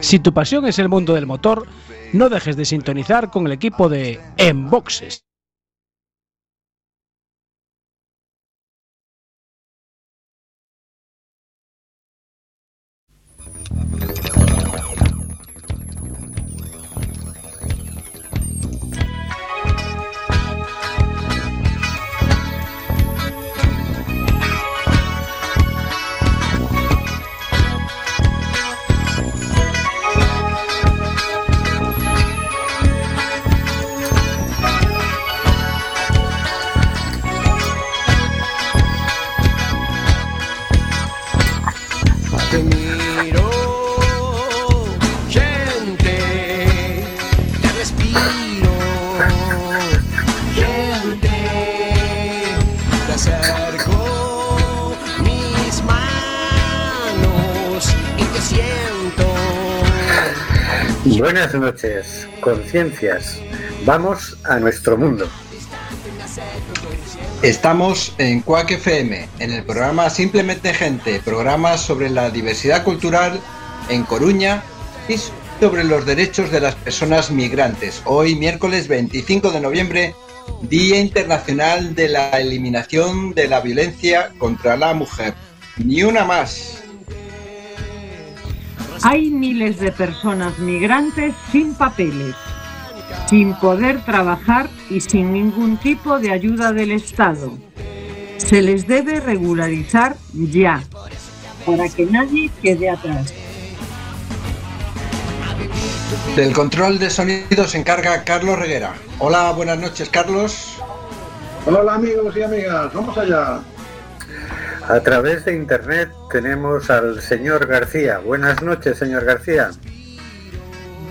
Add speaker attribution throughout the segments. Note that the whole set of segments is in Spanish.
Speaker 1: Si tu pasión es el mundo del motor, no dejes de sintonizar con el equipo de Enboxes.
Speaker 2: Buenas noches, conciencias. Vamos a nuestro mundo.
Speaker 3: Estamos en Cuac FM, en el programa Simplemente Gente, programa sobre la diversidad cultural en Coruña y sobre los derechos de las personas migrantes. Hoy, miércoles 25 de noviembre, Día Internacional de la Eliminación de la Violencia contra la Mujer. Ni una más.
Speaker 4: Hay miles de personas migrantes sin papeles, sin poder trabajar y sin ningún tipo de ayuda del Estado. Se les debe regularizar ya, para que nadie quede atrás.
Speaker 3: Del control de sonido se encarga Carlos Reguera. Hola, buenas noches, Carlos.
Speaker 5: Hola amigos y amigas, vamos allá.
Speaker 2: A través de internet tenemos al señor García. Buenas noches, señor García.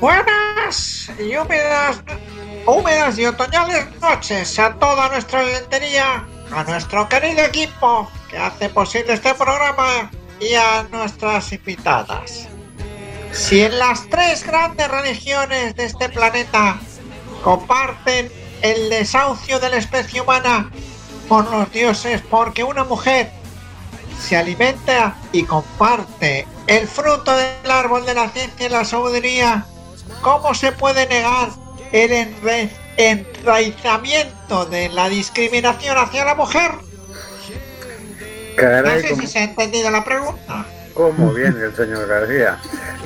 Speaker 6: Buenas y húmedas, húmedas y otoñales noches a toda nuestra lentería, a nuestro querido equipo que hace posible este programa y a nuestras invitadas. Si en las tres grandes religiones de este planeta comparten el desahucio de la especie humana por los dioses porque una mujer se alimenta y comparte el fruto del árbol de la ciencia y la sabiduría, ¿cómo se puede negar el enraizamiento de la discriminación hacia la mujer? no sé si se ha entendido la pregunta.
Speaker 2: ¿Cómo viene el señor García?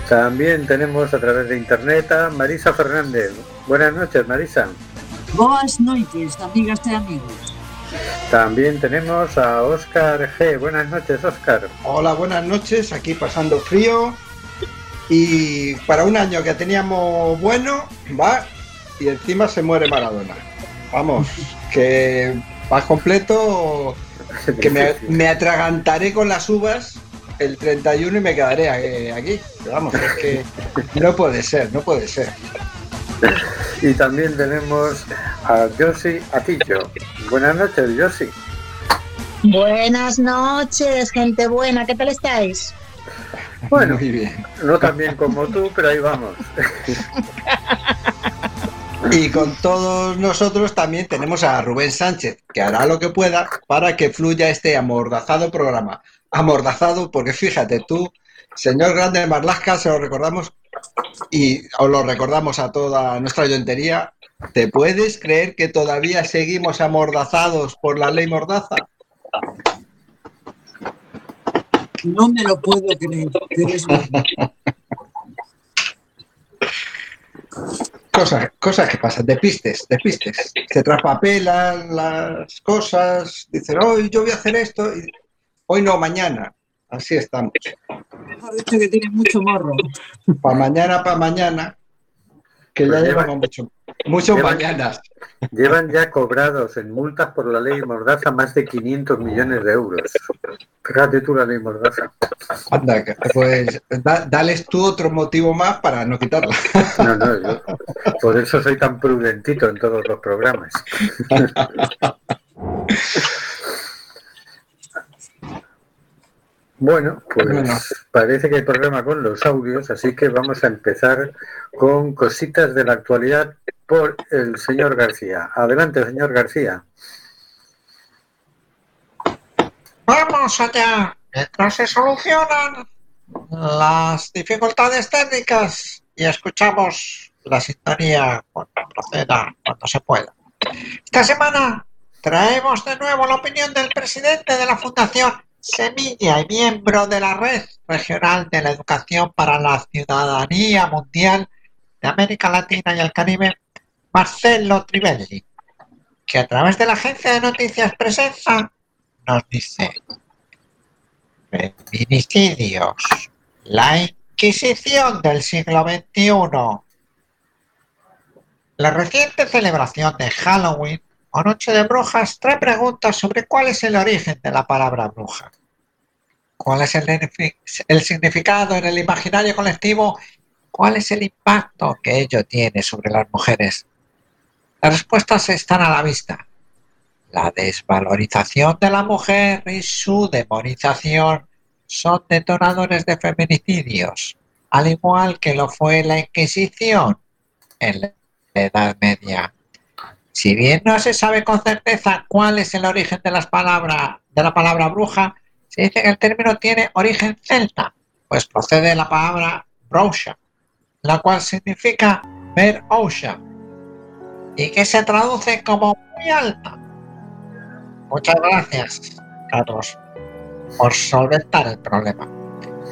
Speaker 2: También tenemos a través de internet a Marisa Fernández. Buenas noches, Marisa.
Speaker 7: Buenas noches, amigas y amigos.
Speaker 2: También tenemos a Oscar G. Buenas noches, Oscar.
Speaker 3: Hola, buenas noches. Aquí pasando frío. Y para un año que teníamos bueno, va y encima se muere Maradona. Vamos, que va completo, que me, me atragantaré con las uvas el 31 y me quedaré aquí. vamos, es que no puede ser, no puede ser.
Speaker 2: Y también tenemos a Josi Atillo. Buenas noches, Josi.
Speaker 8: Buenas noches, gente buena. ¿Qué tal estáis?
Speaker 2: Bueno, Muy bien. no tan bien como tú, pero ahí vamos.
Speaker 3: Y con todos nosotros también tenemos a Rubén Sánchez, que hará lo que pueda para que fluya este amordazado programa. Amordazado, porque fíjate tú, señor Grande Marlasca, se lo recordamos y os lo recordamos a toda nuestra oyontería, ¿te puedes creer que todavía seguimos amordazados por la ley mordaza?
Speaker 7: No me lo puedo creer.
Speaker 3: Cosas, cosas que pasan, de pistes, de pistes. Se traspapelan las cosas, dicen, hoy yo voy a hacer esto, y hoy no, mañana. Así estamos.
Speaker 7: Mejor dicho que tiene mucho morro.
Speaker 3: Para mañana, para mañana, que ya llevan, mucho, muchos mañanas.
Speaker 2: Llevan ya cobrados en multas por la ley Mordaza más de 500 millones de euros. Fíjate tú la ley Mordaza.
Speaker 3: Anda, pues dales tú otro motivo más para no quitarla.
Speaker 2: No, no, yo por eso soy tan prudentito en todos los programas. Bueno, pues parece que hay problema con los audios, así que vamos a empezar con cositas de la actualidad por el señor García. Adelante, señor García.
Speaker 6: Vamos allá. Mientras se solucionan las dificultades técnicas y escuchamos la sintonía cuando proceda, cuando se pueda. Esta semana traemos de nuevo la opinión del presidente de la Fundación Semilla y miembro de la Red Regional de la Educación para la Ciudadanía Mundial de América Latina y el Caribe, Marcelo Trivelli, que a través de la agencia de noticias Presencia nos dice feminicidios, la Inquisición del siglo XXI. La reciente celebración de Halloween o Noche de Brujas trae preguntas sobre cuál es el origen de la palabra bruja. ¿Cuál es el, el significado en el imaginario colectivo? ¿Cuál es el impacto que ello tiene sobre las mujeres? Las respuestas están a la vista. La desvalorización de la mujer y su demonización son detonadores de feminicidios, al igual que lo fue la Inquisición en la Edad Media. Si bien no se sabe con certeza cuál es el origen de, las de la palabra bruja, se dice que el término tiene origen celta, pues procede de la palabra brosha, la cual significa ver osha, y que se traduce como muy alta. Muchas gracias, Carlos, por solventar el problema.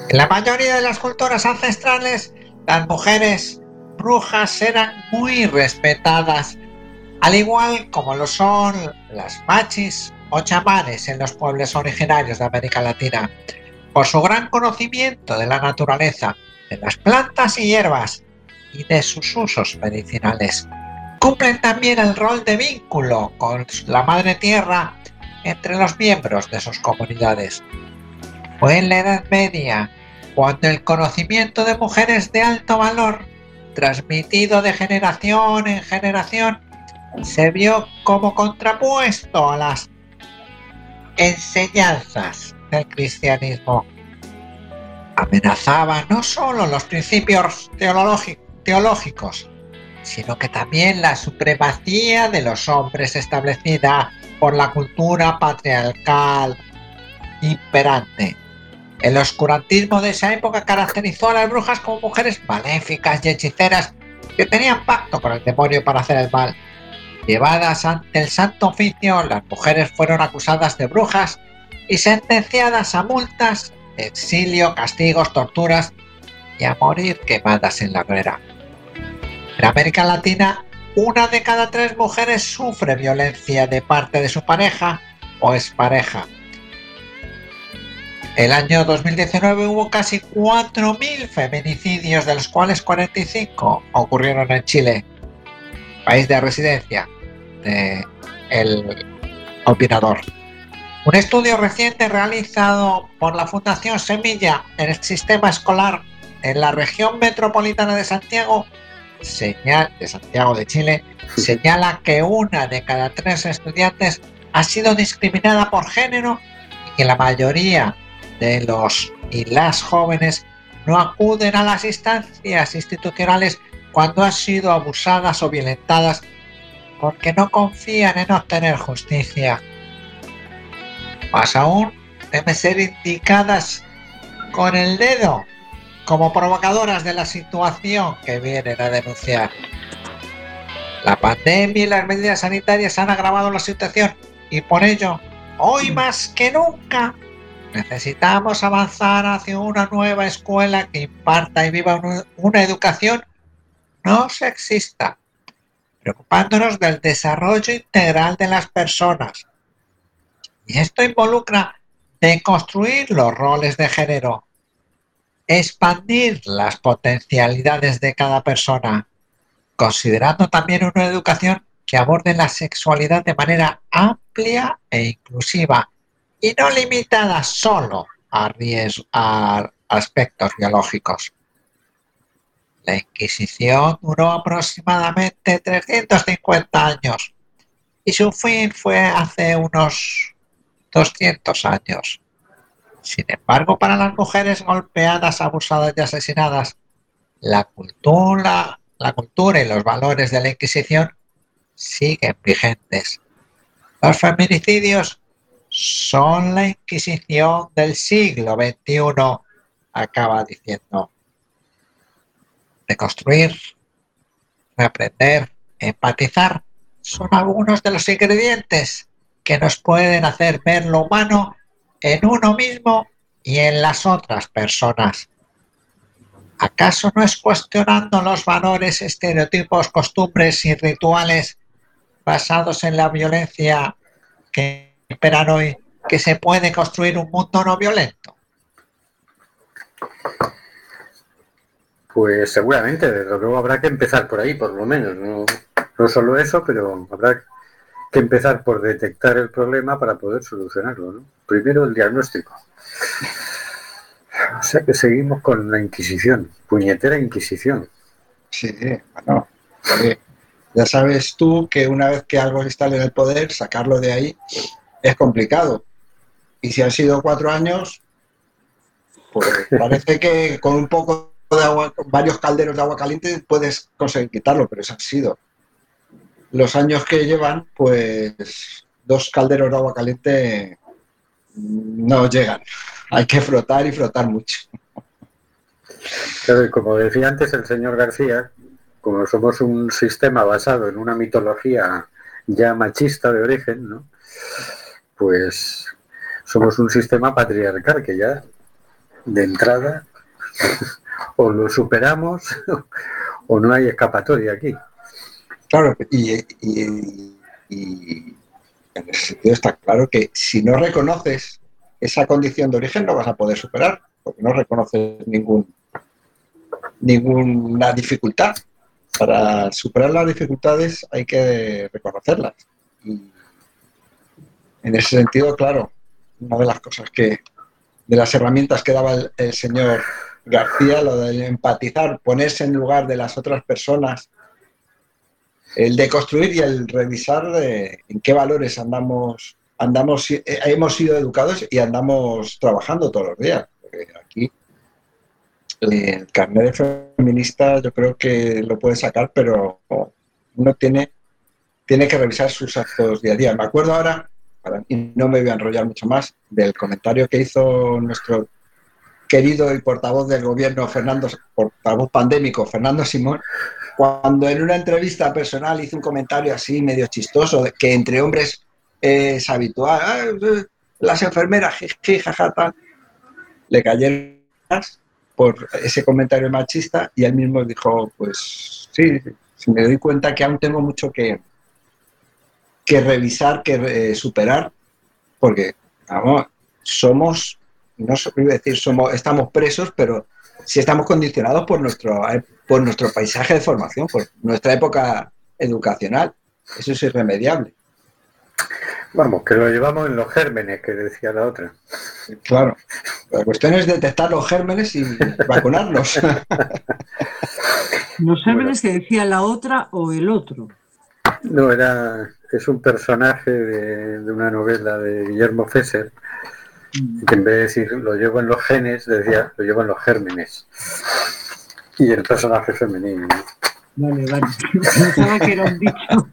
Speaker 6: En la mayoría de las culturas ancestrales, las mujeres brujas eran muy respetadas, al igual como lo son las machis o chamanes en los pueblos originarios de América Latina, por su gran conocimiento de la naturaleza, de las plantas y hierbas y de sus usos medicinales. Cumplen también el rol de vínculo con la madre tierra entre los miembros de sus comunidades. Fue en la Edad Media cuando el conocimiento de mujeres de alto valor, transmitido de generación en generación, se vio como contrapuesto a las enseñanzas del cristianismo. Amenazaba no solo los principios teológicos, sino que también la supremacía de los hombres establecida por la cultura patriarcal imperante. El oscurantismo de esa época caracterizó a las brujas como mujeres maléficas y hechiceras que tenían pacto con el demonio para hacer el mal. Llevadas ante el santo oficio, las mujeres fueron acusadas de brujas y sentenciadas a multas, exilio, castigos, torturas y a morir quemadas en la hoguera. En América Latina, una de cada tres mujeres sufre violencia de parte de su pareja o expareja. El año 2019 hubo casi 4.000 feminicidios, de los cuales 45 ocurrieron en Chile, país de residencia del opinador. Un estudio reciente realizado por la Fundación Semilla en el sistema escolar en la región metropolitana de Santiago señal, de Santiago de Chile señala que una de cada tres estudiantes ha sido discriminada por género y que la mayoría de los y las jóvenes no acuden a las instancias institucionales cuando han sido abusadas o violentadas porque no confían en obtener justicia. Más aún, deben ser indicadas con el dedo como provocadoras de la situación que vienen a denunciar. La pandemia y las medidas sanitarias han agravado la situación y por ello, hoy más que nunca, necesitamos avanzar hacia una nueva escuela que imparta y viva una educación no sexista, preocupándonos del desarrollo integral de las personas. Y esto involucra deconstruir los roles de género, expandir las potencialidades de cada persona, considerando también una educación que aborde la sexualidad de manera amplia e inclusiva y no limitada solo a, a aspectos biológicos. La Inquisición duró aproximadamente 350 años y su fin fue hace unos 200 años. Sin embargo, para las mujeres golpeadas, abusadas y asesinadas, la cultura, la cultura y los valores de la Inquisición siguen vigentes. Los feminicidios son la Inquisición del siglo XXI acaba diciendo de construir, reaprender, empatizar, son algunos de los ingredientes que nos pueden hacer ver lo humano en uno mismo y en las otras personas. ¿Acaso no es cuestionando los valores, estereotipos, costumbres y rituales basados en la violencia que imperan hoy que se puede construir un mundo no violento?
Speaker 2: Pues seguramente, desde luego habrá que empezar por ahí, por lo menos. No, no solo eso, pero habrá que empezar por detectar el problema para poder solucionarlo. ¿no? Primero el diagnóstico. O sea que seguimos con la Inquisición, puñetera Inquisición.
Speaker 3: Sí, bueno, ya sabes tú que una vez que algo está en el poder, sacarlo de ahí es complicado. Y si han sido cuatro años, pues parece que con un poco de agua, varios calderos de agua caliente puedes conseguir quitarlo, pero eso ha sido. Los años que llevan, pues dos calderos de agua caliente no llegan. Hay que frotar y frotar mucho.
Speaker 2: Como decía antes el señor García, como somos un sistema basado en una mitología ya machista de origen, ¿no? pues somos un sistema patriarcal que ya de entrada o lo superamos o no hay escapatoria aquí.
Speaker 3: Claro, y, en ese sentido está claro que si no reconoces esa condición de origen no vas a poder superar, porque no reconoces ningún, ninguna dificultad. Para superar las dificultades hay que reconocerlas. Y en ese sentido, claro, una de las cosas que, de las herramientas que daba el señor García, lo de empatizar, ponerse en lugar de las otras personas, el de construir y el revisar de en qué valores andamos, andamos, eh, hemos sido educados y andamos trabajando todos los días. Porque aquí eh, el carnet de feminista yo creo que lo puede sacar, pero uno tiene, tiene que revisar sus actos día a día. Me acuerdo ahora, y no me voy a enrollar mucho más, del comentario que hizo nuestro querido y portavoz del gobierno, Fernando, portavoz pandémico, Fernando Simón, cuando en una entrevista personal hizo un comentario así medio chistoso, que entre hombres es habitual, "Ah, eh, las enfermeras, jiji, jaja, tal", le cayeron por ese comentario machista y él mismo dijo, pues sí, sí, me doy cuenta que aún tengo mucho que, que revisar, que eh, superar, porque vamos, somos, no iba a decir, somos, estamos presos, pero sí estamos condicionados por nuestro, eh, por nuestro paisaje de formación, por nuestra época educacional. Eso es irremediable.
Speaker 2: Vamos, que lo llevamos en los gérmenes, que decía la otra.
Speaker 3: Claro. La cuestión es detectar los gérmenes y vacunarlos.
Speaker 7: Los gérmenes que decía la otra o el otro.
Speaker 2: No, era, es un personaje de, de una novela de Guillermo Fesser, que en vez de decir lo llevo en los genes, decía lo llevo en los gérmenes. Y el personaje femenino. ¿no?
Speaker 7: Vale, vale. Pensaba que era un dicho.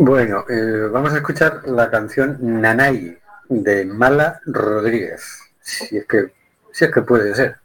Speaker 2: Bueno, eh, vamos a escuchar la canción Nanay de Mala Rodríguez. Si es que, si es que puede ser.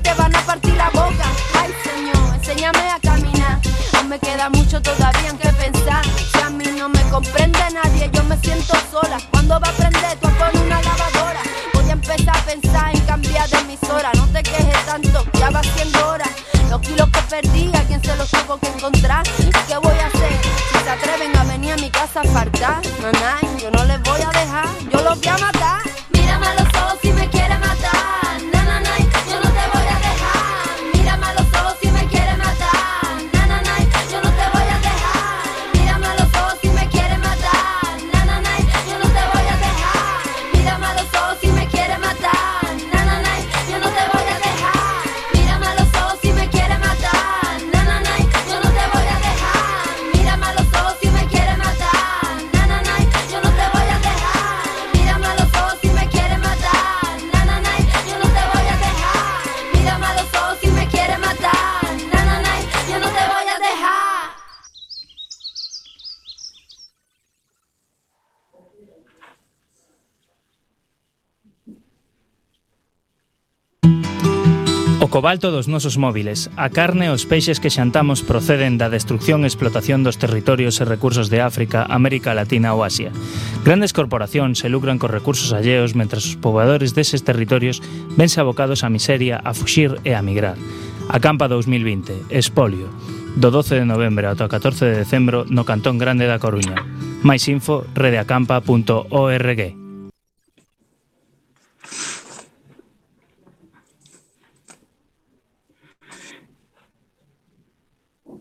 Speaker 9: Te van a partir la boca. Ay, Señor, enséñame a caminar. Aún me queda mucho todavía en que pensar. Si a mí no me comprende nadie, yo me siento sola. ¿Cuándo va a aprender tú poner una lavadora? Voy a empezar a pensar en cambiar de emisora. No te quejes tanto, ya va siendo hora. Los kilos que perdí, a quien se los tuvo que encontrar. ¿Y qué voy a hacer? Si se atreven a venir a mi casa a faltar, nanay, yo no les voy a dejar, yo los voy a matar.
Speaker 10: cobalto dos nosos móviles, a carne e os peixes que xantamos proceden da destrucción e explotación dos territorios e recursos de África, América Latina ou Asia. Grandes corporacións se lucran cos recursos alleos mentras os pobladores deses territorios vense abocados á miseria, a fuxir e a migrar. Acampa 2020, Espolio, do 12 de novembro ao 14 de decembro no Cantón Grande da Coruña. Mais info redeacampa.org.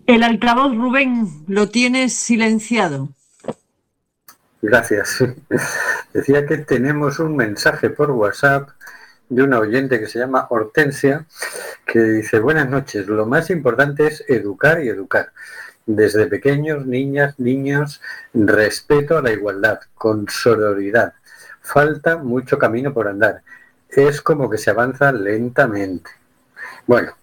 Speaker 7: El altavoz, Rubén, lo tienes silenciado.
Speaker 2: Gracias. Decía que tenemos un mensaje por WhatsApp de una oyente que se llama Hortensia, que dice, buenas noches, lo más importante es educar y educar. Desde pequeños, niñas, niños, respeto a la igualdad, con sororidad. Falta mucho camino por andar. Es como que se avanza lentamente. Bueno,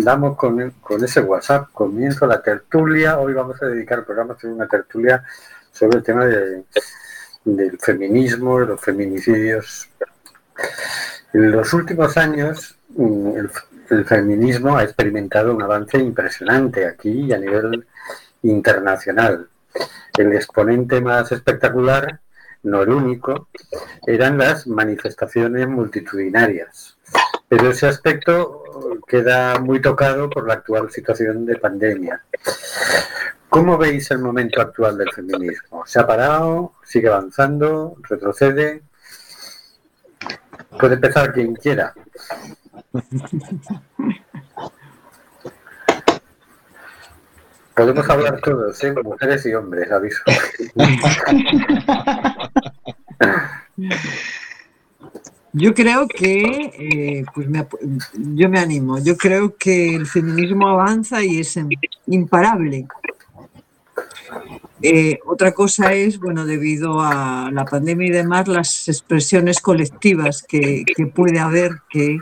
Speaker 2: damos con, con ese WhatsApp, comienzo la tertulia. Hoy vamos a dedicar el programa a una tertulia sobre el tema de, del feminismo, los feminicidios. En los últimos años, mm, el, el feminismo ha experimentado un avance impresionante aquí y a nivel internacional. El exponente más espectacular, no el único, eran las manifestaciones multitudinarias. Pero ese aspecto queda muy tocado por la actual situación de pandemia. ¿Cómo veis el momento actual del feminismo? ¿Se ha parado? ¿Sigue avanzando? ¿Retrocede? Puede empezar quien quiera. Podemos hablar todos, ¿eh? mujeres y hombres, aviso.
Speaker 7: Yo creo que, eh, pues me yo me animo, yo creo que el feminismo avanza y es imparable. Eh, otra cosa es, bueno, debido a la pandemia y demás, las expresiones colectivas que puede haber que,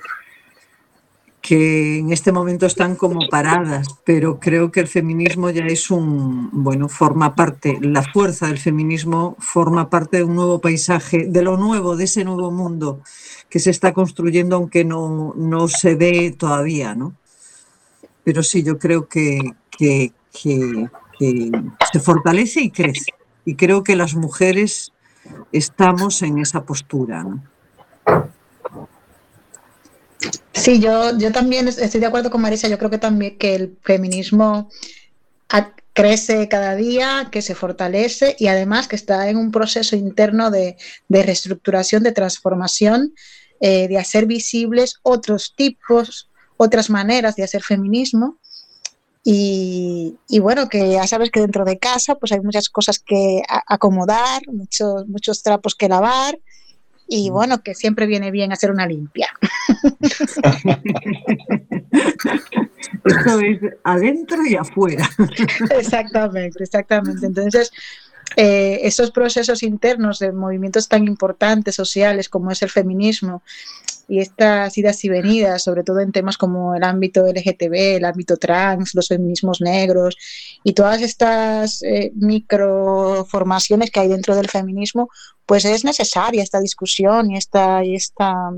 Speaker 7: que en este momento están como paradas, pero creo que el feminismo ya es un, bueno, forma parte, la fuerza del feminismo forma parte de un nuevo paisaje, de lo nuevo, de ese nuevo mundo que se está construyendo, aunque no, no se ve todavía, ¿no? Pero sí, yo creo que, que, que- se fortalece y crece. Y creo que las mujeres estamos en esa postura.
Speaker 8: Sí, yo, yo también estoy de acuerdo con Marisa. Yo creo que también que el feminismo crece cada día, que se fortalece y además que está en un proceso interno de, de reestructuración, de transformación, eh, de hacer visibles otros tipos, otras maneras de hacer feminismo. Y, y bueno, que ya sabes que dentro de casa pues hay muchas cosas que acomodar, muchos, muchos trapos que lavar y bueno, que siempre viene bien hacer una limpia.
Speaker 7: Esto es adentro y afuera.
Speaker 8: Exactamente, exactamente. Entonces, eh, esos procesos internos de movimientos tan importantes sociales como es el feminismo y estas idas y venidas, sobre todo en temas como el ámbito LGTB, el ámbito trans, los feminismos negros y todas estas eh, microformaciones que hay dentro del feminismo, pues es necesaria esta discusión y esta, y esta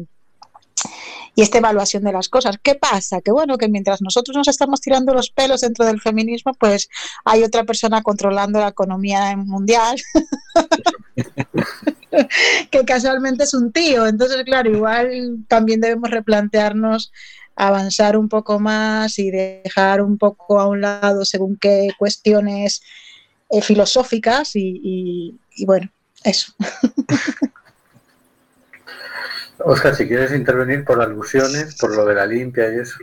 Speaker 8: y esta evaluación de las cosas. ¿Qué pasa? Que bueno, que mientras nosotros nos estamos tirando los pelos dentro del feminismo, pues hay otra persona controlando la economía mundial, que casualmente es un tío. Entonces, claro, igual también debemos replantearnos avanzar un poco más y dejar un poco a un lado según qué cuestiones eh, filosóficas y, y- y bueno, eso.
Speaker 2: Oscar, si quieres intervenir por alusiones, por lo de la limpia y eso.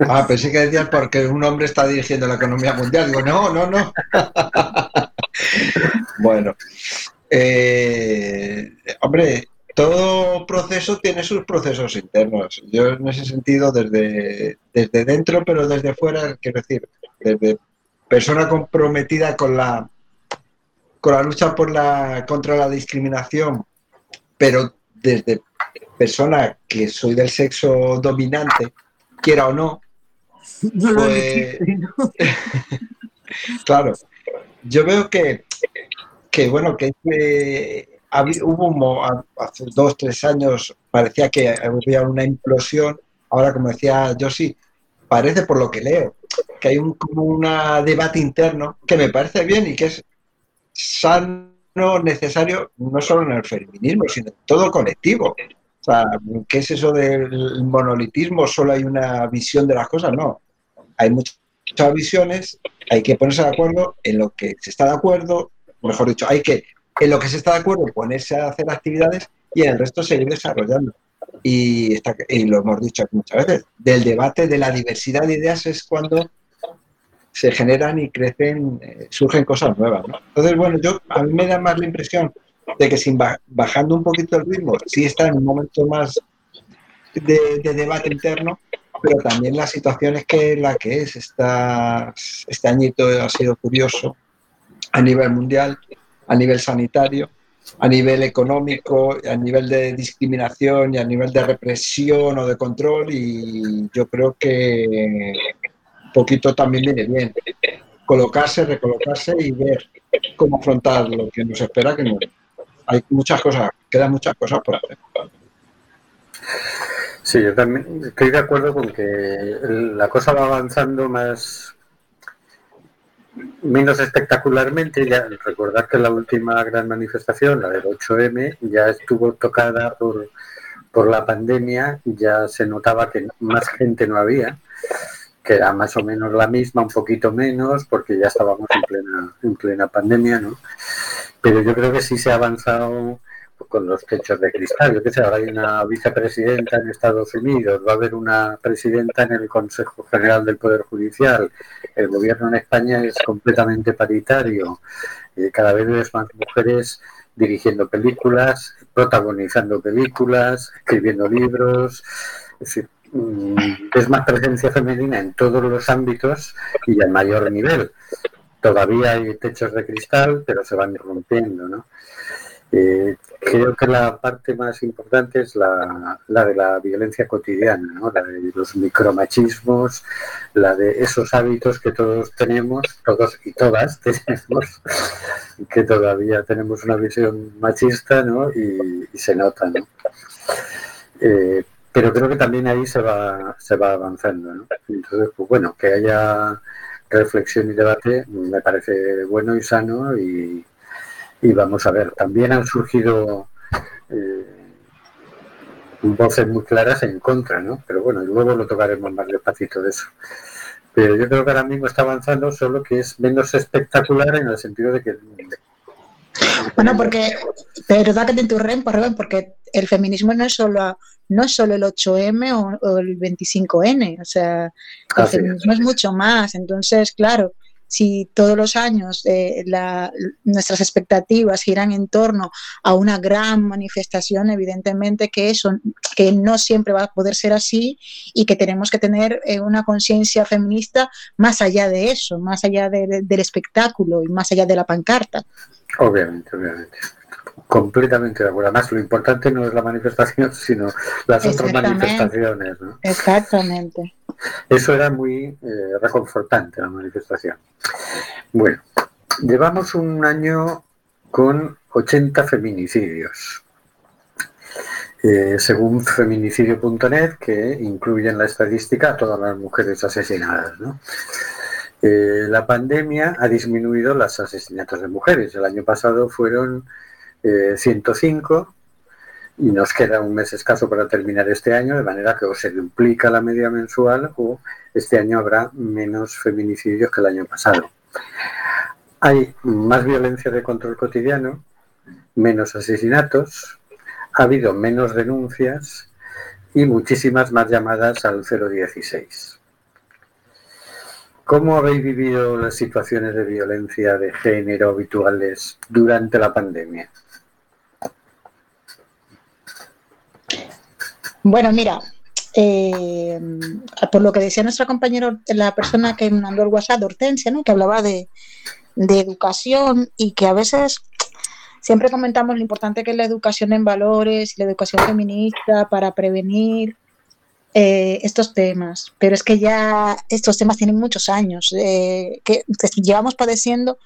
Speaker 3: Ah, pensé que decías porque un hombre está dirigiendo la economía mundial. Digo, no, no, no. bueno, eh, hombre, todo proceso tiene sus procesos internos. Yo en ese sentido, desde, desde dentro, pero desde fuera, quiero decir, desde persona comprometida con la, con la lucha por la, contra la discriminación, pero desde persona que soy del sexo dominante, quiera o no,
Speaker 7: No lo
Speaker 3: Pues-
Speaker 7: elegiste, ¿no?
Speaker 3: Claro, yo veo que, que bueno, que eh, hubo hace dos, tres años parecía que había una implosión, ahora como decía yo sí, parece por lo que leo, que hay un como un debate interno que me parece bien y que es sano, necesario, no solo en el feminismo, sino en todo colectivo. O sea, ¿qué es eso del monolitismo? Solo hay una visión de las cosas, no. Hay muchas visiones, hay que ponerse de acuerdo en lo que se está de acuerdo, mejor dicho, hay que en lo que se está de acuerdo ponerse a hacer actividades y en el resto seguir desarrollando. Y, está, y lo hemos dicho muchas veces, del debate de la diversidad de ideas es cuando se generan y crecen, eh, surgen cosas nuevas. Entonces, bueno, yo a mí me da más la impresión de que sin ba- bajando un poquito el ritmo, sí está en un momento más de, de debate interno, pero también la situación es que la que es. Esta, este añito ha sido curioso a nivel mundial, a nivel sanitario, a nivel económico, a nivel de discriminación y a nivel de represión o de control. Y yo creo que poquito también viene bien. Colocarse, recolocarse y ver cómo afrontar lo que nos espera, que no- hay muchas cosas, quedan muchas cosas por hacer.
Speaker 2: Sí, yo también estoy de acuerdo con que la cosa va avanzando más menos espectacularmente. Ya recordar que la última gran manifestación, la del 8M, ya estuvo tocada por, por la pandemia, ya se notaba que más gente no había, que era más o menos la misma, un poquito menos, porque ya estábamos en plena, en plena pandemia, ¿no? Pero yo creo que sí se ha avanzado con los techos de cristal. Yo qué sé, ahora hay una vicepresidenta en Estados Unidos, va a haber una presidenta en el Consejo General del Poder Judicial. El gobierno en España es completamente paritario. Eh, cada vez ves más mujeres dirigiendo películas, protagonizando películas, escribiendo libros. Es decir, mm, es más presencia femenina en todos los ámbitos y a mayor nivel. Todavía hay techos de cristal, pero se van rompiendo, ¿no? Eh, creo que la parte más importante es la, de la violencia cotidiana, ¿no? la de los micromachismos, la de esos hábitos que todos tenemos, todos y todas tenemos, que todavía tenemos una visión machista ¿no? y, y se nota. ¿no? Eh, pero creo que también ahí se va, se va avanzando. ¿no? Entonces, pues bueno, que haya reflexión y debate me parece bueno y sano y, y vamos a ver, también han surgido eh, voces muy claras en contra, ¿no? Pero bueno, luego lo tocaremos más despacito de eso. Pero yo creo que ahora mismo está avanzando, solo que es menos espectacular en el sentido de que
Speaker 8: Bueno, porque, pero verdad que te interrumpo, Rubén, porque el feminismo no es solo no es solo el 8M o, o el 25N, o sea, el
Speaker 2: Así es.
Speaker 8: feminismo es mucho más. Entonces, claro, si todos los años eh, la- nuestras expectativas giran en torno a una gran manifestación, evidentemente que eso que no siempre va a poder ser así y que tenemos que tener eh, una conciencia feminista más allá de eso, más allá de- de- del espectáculo y más allá de la pancarta.
Speaker 2: Obviamente, obviamente. Completamente de acuerdo. Además, lo importante no es la manifestación, sino las otras manifestaciones. ¿no?
Speaker 8: Exactamente.
Speaker 2: Eso era muy eh, reconfortante, la manifestación. Bueno, llevamos un año con 80 feminicidios. Eh, según feminicidio.net, que incluye en la estadística a todas las mujeres asesinadas. ¿no? Eh, la pandemia ha disminuido los asesinatos de mujeres. El año pasado fueron eh, 105 y nos queda un mes escaso para terminar este año, de manera que o se duplica la media mensual o este año habrá menos feminicidios que el año pasado. Hay más violencia de control cotidiano, menos asesinatos, ha habido menos denuncias y muchísimas más llamadas al 016. ¿Cómo habéis vivido las situaciones de violencia de género habituales durante la pandemia?
Speaker 8: Bueno, mira, eh, por lo que decía nuestra compañera, la persona que mandó el WhatsApp, Hortensia, ¿no? que hablaba de, educación y que a veces siempre comentamos lo importante que es la educación en valores y la educación feminista para prevenir eh, estos temas. Pero es que ya estos temas tienen muchos años, eh, que, llevamos padeciendo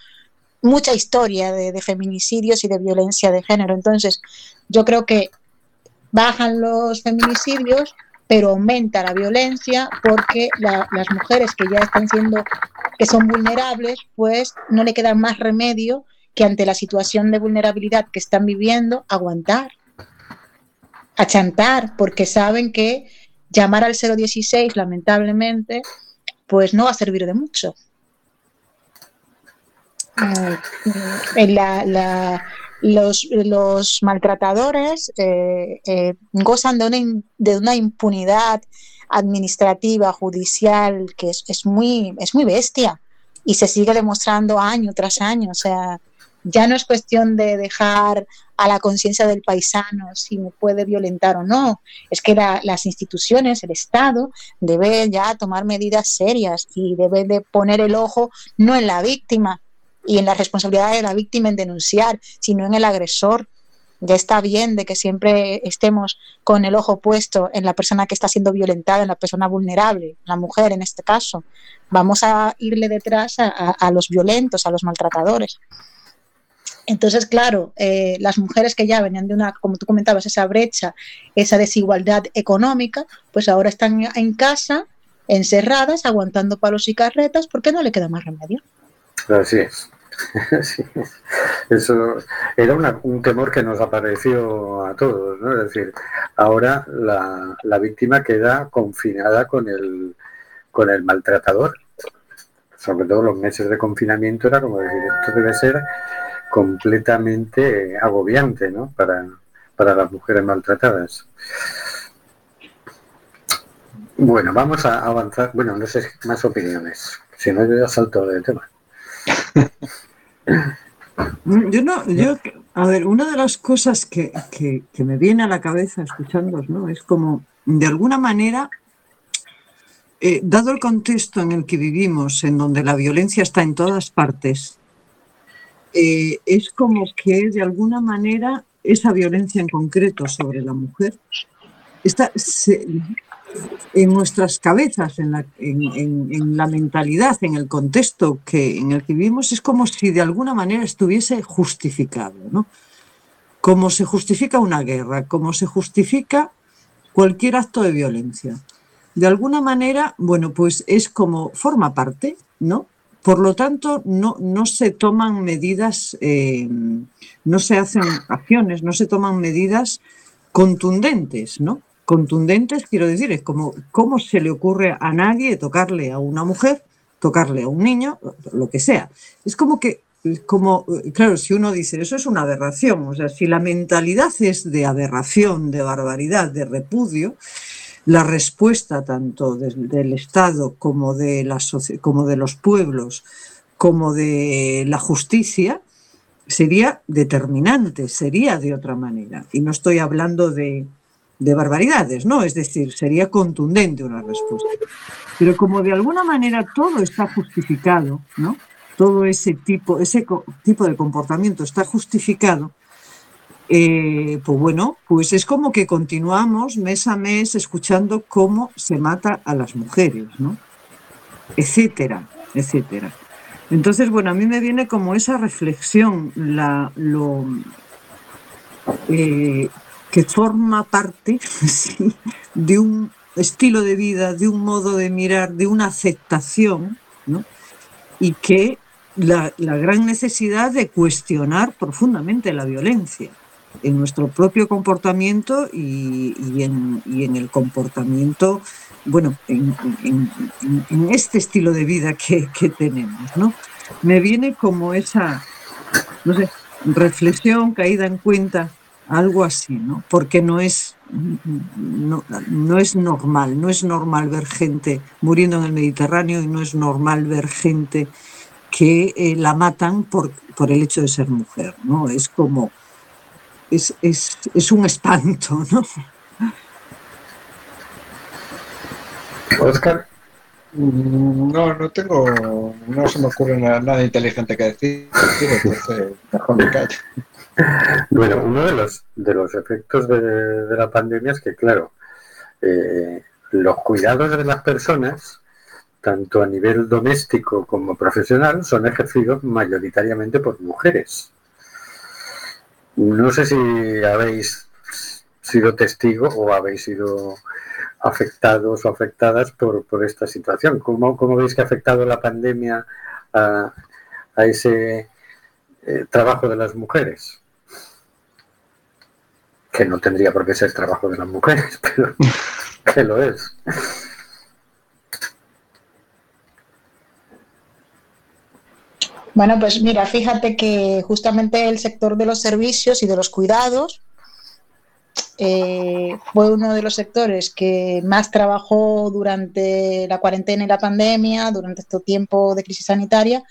Speaker 8: mucha historia de feminicidios y de violencia de género. Entonces, yo creo que bajan los feminicidios, pero aumenta la violencia porque la- las mujeres que ya están siendo, que son vulnerables, pues no le queda más remedio que ante la situación de vulnerabilidad que están viviendo, aguantar, achantar, porque saben que llamar al 016, lamentablemente, pues no va a servir de mucho. Eh, la- la- los, los maltratadores eh, eh, gozan de una, de una impunidad administrativa, judicial, que es, es muy, es muy bestia y se sigue demostrando año tras año. O sea, ya no es cuestión de dejar a la conciencia del paisano si me puede violentar o no. Es que la- las instituciones, el Estado, debe ya tomar medidas serias y debe de poner el ojo no en la víctima y en la responsabilidad de la víctima en denunciar, sino en el agresor. Ya está bien de que siempre estemos con el ojo puesto en la persona que está siendo violentada, en la persona vulnerable, la mujer en este caso. Vamos a irle detrás a, los violentos, a los maltratadores. Entonces, claro, eh, las mujeres que ya venían de una, como tú comentabas, esa brecha, esa desigualdad económica, pues ahora están en casa, encerradas, aguantando palos y carretas, porque no le queda más remedio.
Speaker 2: Así es. Es. Eso era un temor que nos apareció a todos, ¿no? Es decir, ahora la, la víctima queda confinada con el, con el maltratador. Sobre todo los meses de confinamiento era como decir, esto debe ser completamente agobiante, ¿no? Para, para las mujeres maltratadas. Bueno, vamos a avanzar. Bueno, no sé, más opiniones. Si no, yo ya salto de tema.
Speaker 7: Mm, Yo no, yo, a ver, una de las cosas que, que- me viene a la cabeza escuchándoos, ¿no? Es como, de alguna manera, eh, dado el contexto en el que vivimos, en donde la violencia está en todas partes, eh, es como que de alguna manera esa violencia en concreto sobre la mujer está en nuestras cabezas, en la, en- la mentalidad, en el contexto que, en el que vivimos, es como si de alguna manera estuviese justificado, ¿no? Como se justifica una guerra, como se justifica cualquier acto de violencia. De alguna manera, bueno, pues es como forma parte, ¿no? Por lo tanto, no, no se toman medidas, eh, no se hacen acciones, no se toman medidas contundentes, ¿no? Contundentes, quiero decir, es como cómo se le ocurre a nadie tocarle a una mujer, tocarle a un niño, lo que sea. Es como que, como, claro, si uno dice, eso es una aberración, o sea, si la mentalidad es de aberración, de barbaridad, de repudio, la respuesta tanto del, Estado como de, la, como de los pueblos, como de la justicia, sería determinante, sería de otra manera. Y no estoy hablando de, de barbaridades, ¿no? Es decir, sería contundente una respuesta. Pero como de alguna manera todo está justificado, ¿no? Todo ese tipo, ese tipo de comportamiento está justificado, eh, pues bueno, pues es como que continuamos mes a mes escuchando cómo se mata a las mujeres, ¿no? Etcétera, etcétera. Entonces, bueno, a mí me viene como esa reflexión, la, lo, eh, que forma parte de un estilo de vida, de un modo de mirar, de una aceptación, ¿no? y que la, la, gran necesidad de cuestionar profundamente la violencia en nuestro propio comportamiento y, y, en, y en, el comportamiento, bueno, en, en, en este estilo de vida que, que, tenemos, ¿no? Me viene como esa, no sé, reflexión, caída en cuenta algo así, ¿no? Porque no es, no, no, es normal, no es normal ver gente muriendo en el Mediterráneo y no es normal ver gente que eh, la matan por, por, el hecho de ser mujer, ¿no? Es como, es, es, es un espanto, ¿no?
Speaker 3: Oscar. No, no tengo, no se me ocurre nada, nada inteligente que decir, entonces mejor me callo.
Speaker 2: Bueno, uno de los, de los efectos de, la pandemia es que, claro, eh, los cuidados de las personas, tanto a nivel doméstico como profesional, son ejercidos mayoritariamente por mujeres. No sé si habéis sido testigo o habéis sido afectados o afectadas por, por esta situación. ¿Cómo, ¿Cómo, veis que ha afectado la pandemia a, a ese eh, trabajo de las mujeres? Que no tendría por qué ser trabajo de las mujeres, pero que lo es.
Speaker 8: Bueno, pues mira, fíjate que justamente el sector de los servicios y de los cuidados eh, fue uno de los sectores que más trabajó durante la cuarentena y la pandemia, durante este tiempo de crisis sanitaria,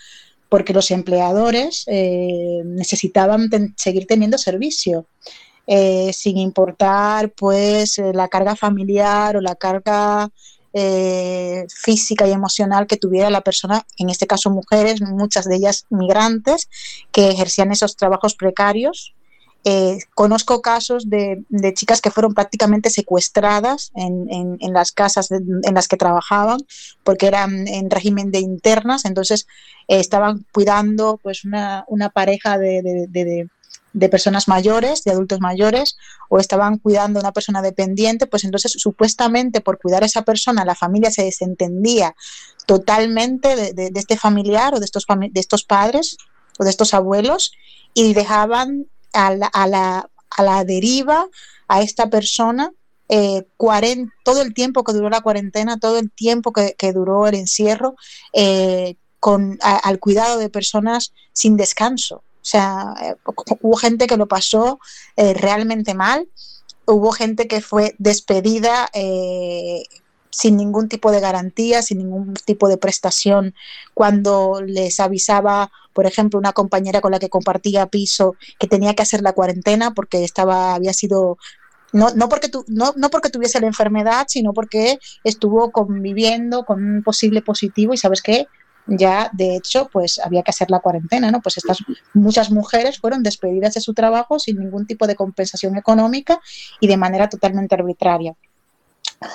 Speaker 8: porque los empleadores eh, necesitaban seguir teniendo servicio eh, sin importar pues eh, la carga familiar o la carga eh, física y emocional que tuviera la persona, en este caso mujeres, muchas de ellas migrantes, que ejercían esos trabajos precarios. Conozco casos de, chicas que fueron prácticamente secuestradas en, las casas en las que trabajaban porque eran en régimen de internas, entonces estaban cuidando pues una, pareja de de personas mayores, de adultos mayores, o estaban cuidando a una persona dependiente, pues entonces supuestamente por cuidar a esa persona la familia se desentendía totalmente de, de, este familiar o de estos, de estos padres o de estos abuelos y dejaban a la, a la, a la deriva a esta persona eh, 40, todo el tiempo que duró la cuarentena, todo el tiempo que, duró el encierro, eh, con, al cuidado de personas sin descanso. O sea, eh, hubo gente que lo pasó eh, realmente mal, hubo gente que fue despedida eh, sin ningún tipo de garantía, sin ningún tipo de prestación, cuando les avisaba, por ejemplo, una compañera con la que compartía piso que tenía que hacer la cuarentena porque estaba, había sido no, no, porque tu, no, no, porque tuviese la enfermedad, sino porque estuvo conviviendo con un posible positivo y sabes qué, ya de hecho pues había que hacer la cuarentena, ¿no? Pues estas muchas mujeres fueron despedidas de su trabajo sin ningún tipo de compensación económica y de manera totalmente arbitraria.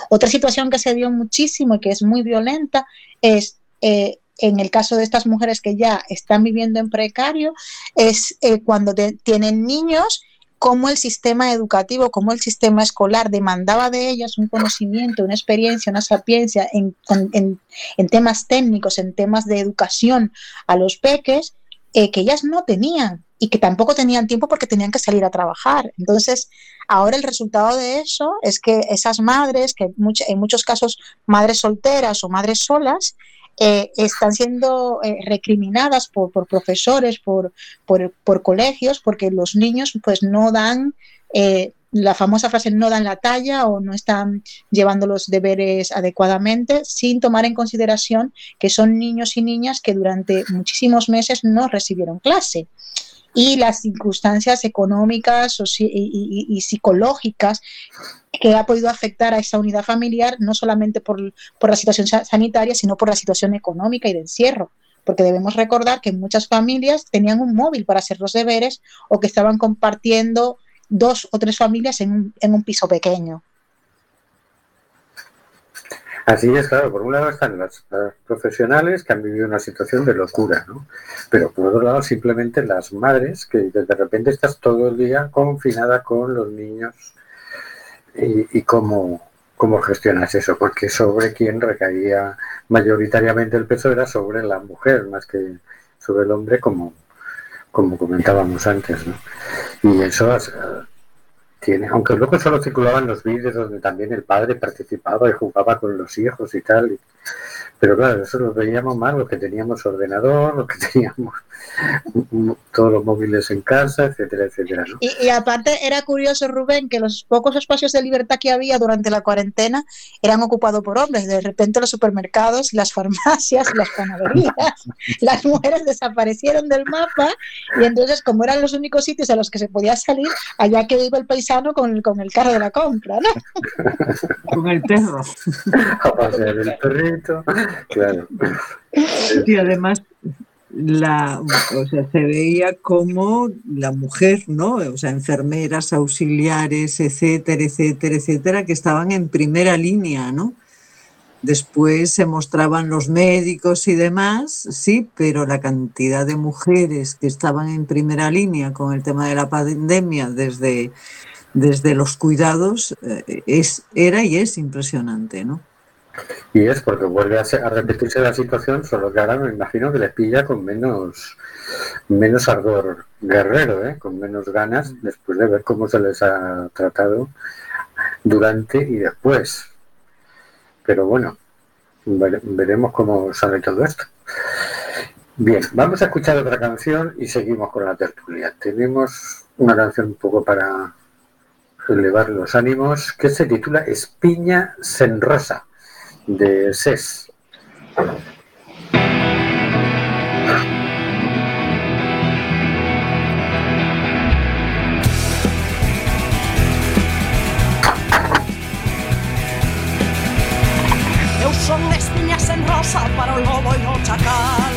Speaker 8: Otra situación que se dio muchísimo y que es muy violenta es eh, en el caso de estas mujeres que ya están viviendo en precario, es eh, cuando tienen niños cómo el sistema educativo, cómo el sistema escolar demandaba de ellas un conocimiento, una experiencia, una sapiencia en, temas técnicos, en temas de educación a los peques, eh, que ellas no tenían y que tampoco tenían tiempo porque tenían que salir a trabajar. Entonces, ahora el resultado de eso es que esas madres, que en muchos casos madres solteras o madres solas, eh, están siendo eh, recriminadas por, por profesores, por, por, colegios, porque los niños pues no dan eh, la famosa frase no dan la talla o no están llevando los deberes adecuadamente, sin tomar en consideración que son niños y niñas que durante muchísimos meses no recibieron clase. Y las circunstancias económicas y, psicológicas que ha podido afectar a esa unidad familiar, no solamente por, por la situación sa- sanitaria, sino por la situación económica y de encierro. Porque debemos recordar que muchas familias tenían un móvil para hacer los deberes o que estaban compartiendo dos o tres familias en un, en un piso pequeño.
Speaker 2: Así es, claro, por un lado están las, profesionales que han vivido una situación de locura, ¿no? Pero por otro lado simplemente las madres que de repente estás todo el día confinada con los niños y, cómo, cómo gestionas eso, porque sobre quien recaía mayoritariamente el peso era sobre la mujer más que sobre el hombre como, como comentábamos antes, ¿no? Y eso tiene, aunque luego solo circulaban los vídeos donde también el padre participaba y jugaba con los hijos y tal, pero claro, eso lo veíamos más los que teníamos ordenador, los que teníamos todos los móviles en casa, etcétera, etcétera, ¿no?
Speaker 8: Y, y aparte era curioso, Rubén, que los pocos espacios de libertad que había durante la cuarentena eran ocupados por hombres. De repente los supermercados, las farmacias, las panaderías, las mujeres desaparecieron del mapa y entonces como eran los únicos sitios a los que se podía salir, allá que iba el paisano con el, con el carro de la compra, ¿no?
Speaker 7: Con el perro.
Speaker 2: A pasear el perrito, claro.
Speaker 7: Y además la, o sea, se veía como la mujer, ¿no? O sea, enfermeras, auxiliares, etcétera, etcétera, etcétera, que estaban en primera línea, ¿no? Después se mostraban los médicos y demás, sí, pero la cantidad de mujeres que estaban en primera línea con el tema de la pandemia desde, desde los cuidados eh, es, era y es impresionante, ¿no?
Speaker 2: Y es porque vuelve a, ser- a repetirse la situación, solo que ahora me imagino que les pilla con menos, menos ardor guerrero, ¿eh? con menos ganas, después de ver cómo se les ha tratado durante y después. Pero bueno, vere- veremos cómo sale todo esto. Bien, vamos a escuchar otra canción y seguimos con la tertulia. Tenemos una canción un poco para elevar los ánimos que se titula Espiña Senrosa de CES.
Speaker 11: Eu son espiñas en rosa para o lobo e o chacal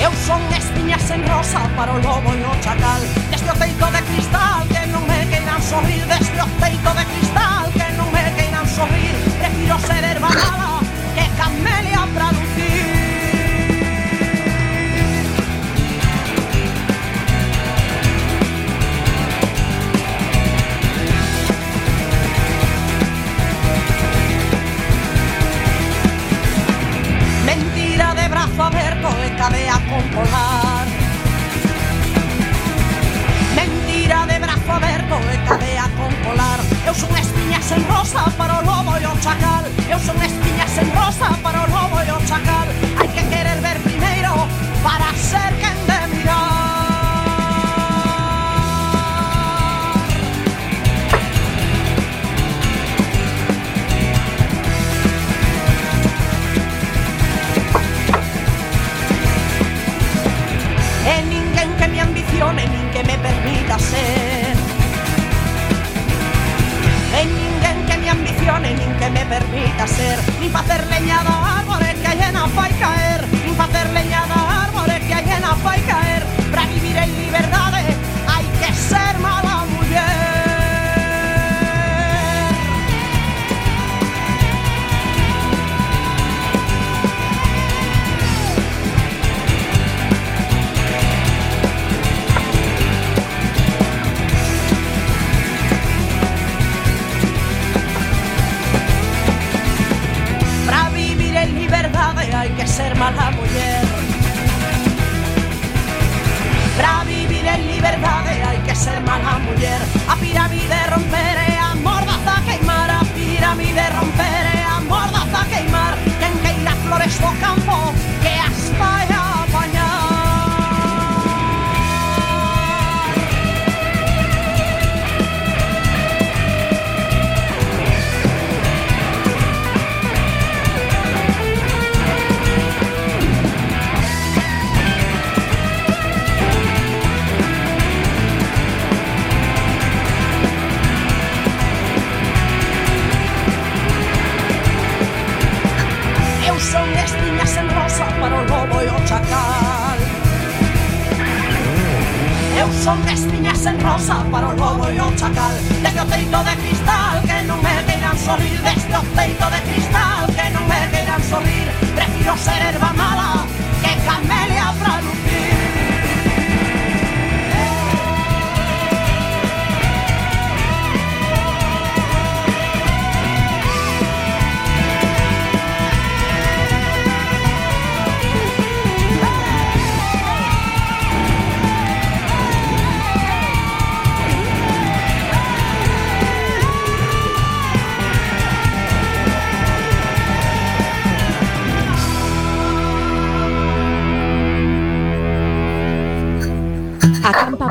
Speaker 11: Eu son espiñas en rosa para o lobo e o chacal Desde o teito de cristal que non me queiran sorrir Desde o teito de cristal sorrir Prefiro ser mala que camelia para lucir Mentira de brazo aberto e cadea con polar Mentira de brazo aberto e cadea con polar Eu son espiñas en rosa para o lobo e o chacal. Eu son espiñas en rosa para o lobo e o chacal. Hai que querer ver primeiro para ser quen de mirar. E ninguén que me ambicione nin que me permita ser ser Nin facer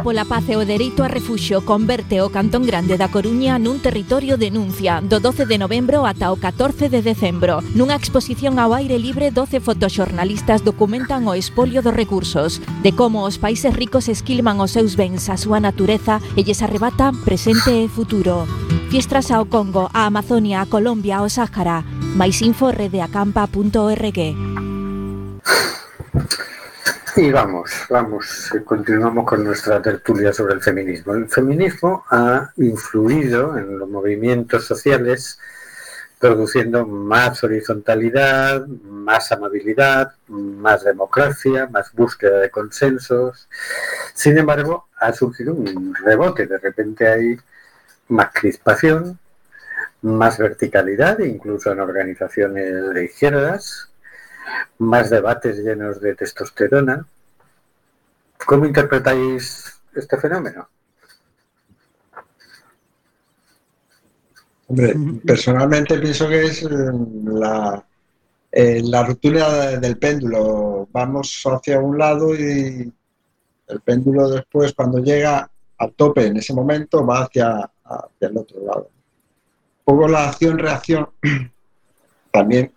Speaker 12: pola paz e o dereito a refuxo converte o Cantón Grande da Coruña nun territorio de denuncia do 12 de novembro ata o 14 de decembro. Nunha exposición ao aire libre, 12 fotoxornalistas documentan o espolio dos recursos, de como os países ricos esquilman os seus bens, a súa natureza e lles arrebatan presente e futuro. Fiestras ao Congo, a Amazonia, a Colombia, ao Sáhara. Mais info redeacampa.org.
Speaker 2: Y vamos, vamos, eh, continuamos con nuestra tertulia sobre el feminismo. El feminismo ha influido en los movimientos sociales produciendo más horizontalidad, más amabilidad, más democracia, más búsqueda de consensos. Sin embargo, ha surgido un rebote. De repente hay más crispación, más verticalidad, incluso en organizaciones de izquierdas, más debates llenos de testosterona. ¿Cómo interpretáis este fenómeno?
Speaker 3: Hombre, personalmente pienso que es eh, la, eh, la ruptura de- del péndulo. Vamos hacia un lado y el péndulo después, cuando llega al tope en ese momento, va hacia, hacia el otro lado. Un poco la acción-reacción, también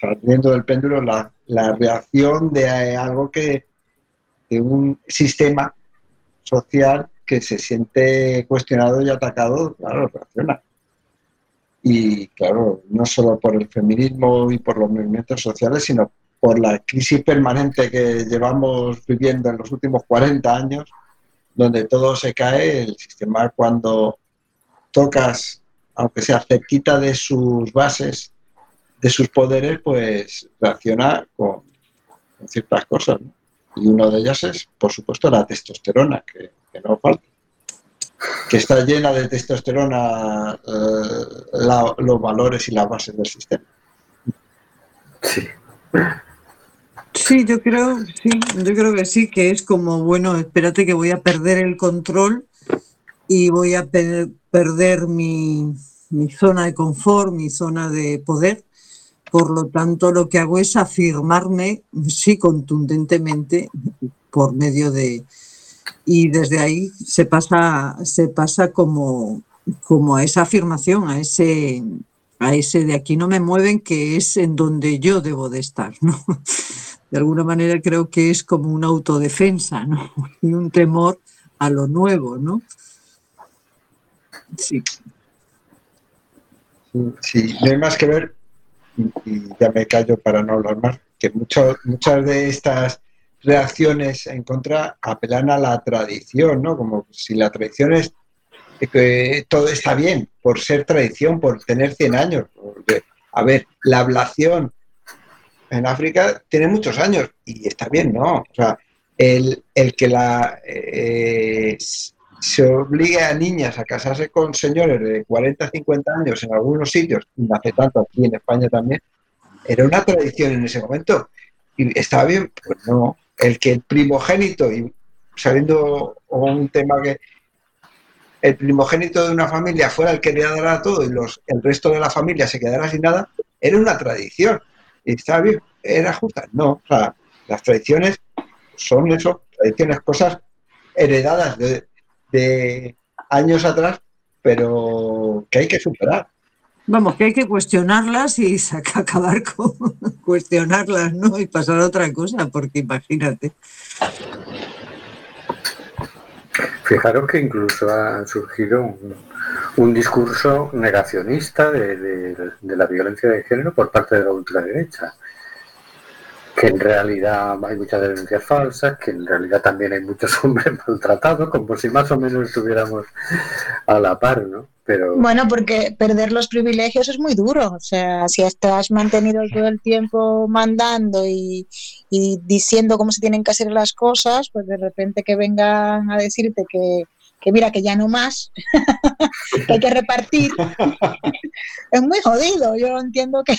Speaker 3: del péndulo, la, la reacción de eh, algo que, de un sistema social que se siente cuestionado y atacado, claro, reacciona. Y claro, no solo por el feminismo y por los movimientos sociales, sino por la crisis permanente que llevamos viviendo en los últimos 40 años, donde todo se cae, el sistema cuando tocas, aunque sea cerquita de sus bases, de sus poderes, pues reacciona con, con ciertas cosas. ¿no? Y una de ellas es, por supuesto, la testosterona, que, que no falta que está llena de testosterona eh, la- los valores y las bases del sistema.
Speaker 2: Sí.
Speaker 7: Sí, yo creo, sí, yo creo que sí, que es como, bueno, espérate que voy a perder el control y voy a pe- perder mi, mi zona de confort, mi zona de poder. Por lo tanto, lo que hago es afirmarme, sí, contundentemente, por medio de... Y desde ahí se pasa, se pasa como, como a esa afirmación, a ese, a ese de aquí no me mueven, que es en donde yo debo de estar. De alguna manera creo que es como una autodefensa, ¿no? Y un temor a lo nuevo, ¿no? Sí.
Speaker 3: Sí, no hay más que ver, y ya me callo para no hablar más, que mucho- muchas de estas reacciones en contra apelan a la tradición, ¿no? Como si la tradición es que todo está bien por ser tradición, por tener 100 años. Porque, a ver, la ablación en África tiene muchos años y está bien, ¿no? O sea, el, el que la eh, se obligue a niñas a casarse con señores de 40, 50 años en algunos sitios, y no hace tanto aquí en España también, era una tradición en ese momento. Y estaba bien, pues no. El que el primogénito, y sabiendo un tema que el primogénito de una familia fuera el que le dará todo y los, el resto de la familia se quedara sin nada, era una tradición. Y estaba bien, era justa. No, o sea, las tradiciones son eso, tradiciones, cosas heredadas de, de años atrás, pero que hay que superar.
Speaker 7: Vamos, que hay que cuestionarlas y saca- acabar con cuestionarlas, ¿no? Y pasar a otra cosa, porque imagínate.
Speaker 2: Fijaros que incluso ha surgido un, un discurso negacionista de, de- de la violencia de género por parte de la ultraderecha. Que en realidad hay muchas denuncias falsas, que en realidad también hay muchos hombres maltratados, como si más o menos estuviéramos a la par, ¿no? Pero
Speaker 8: Bueno, porque perder los privilegios es muy duro. O sea, si estás mantenido todo el tiempo mandando y, y diciendo cómo se tienen que hacer las cosas, pues de repente que vengan a decirte que, que mira, que ya no más, que hay que repartir, es muy jodido. Yo entiendo que,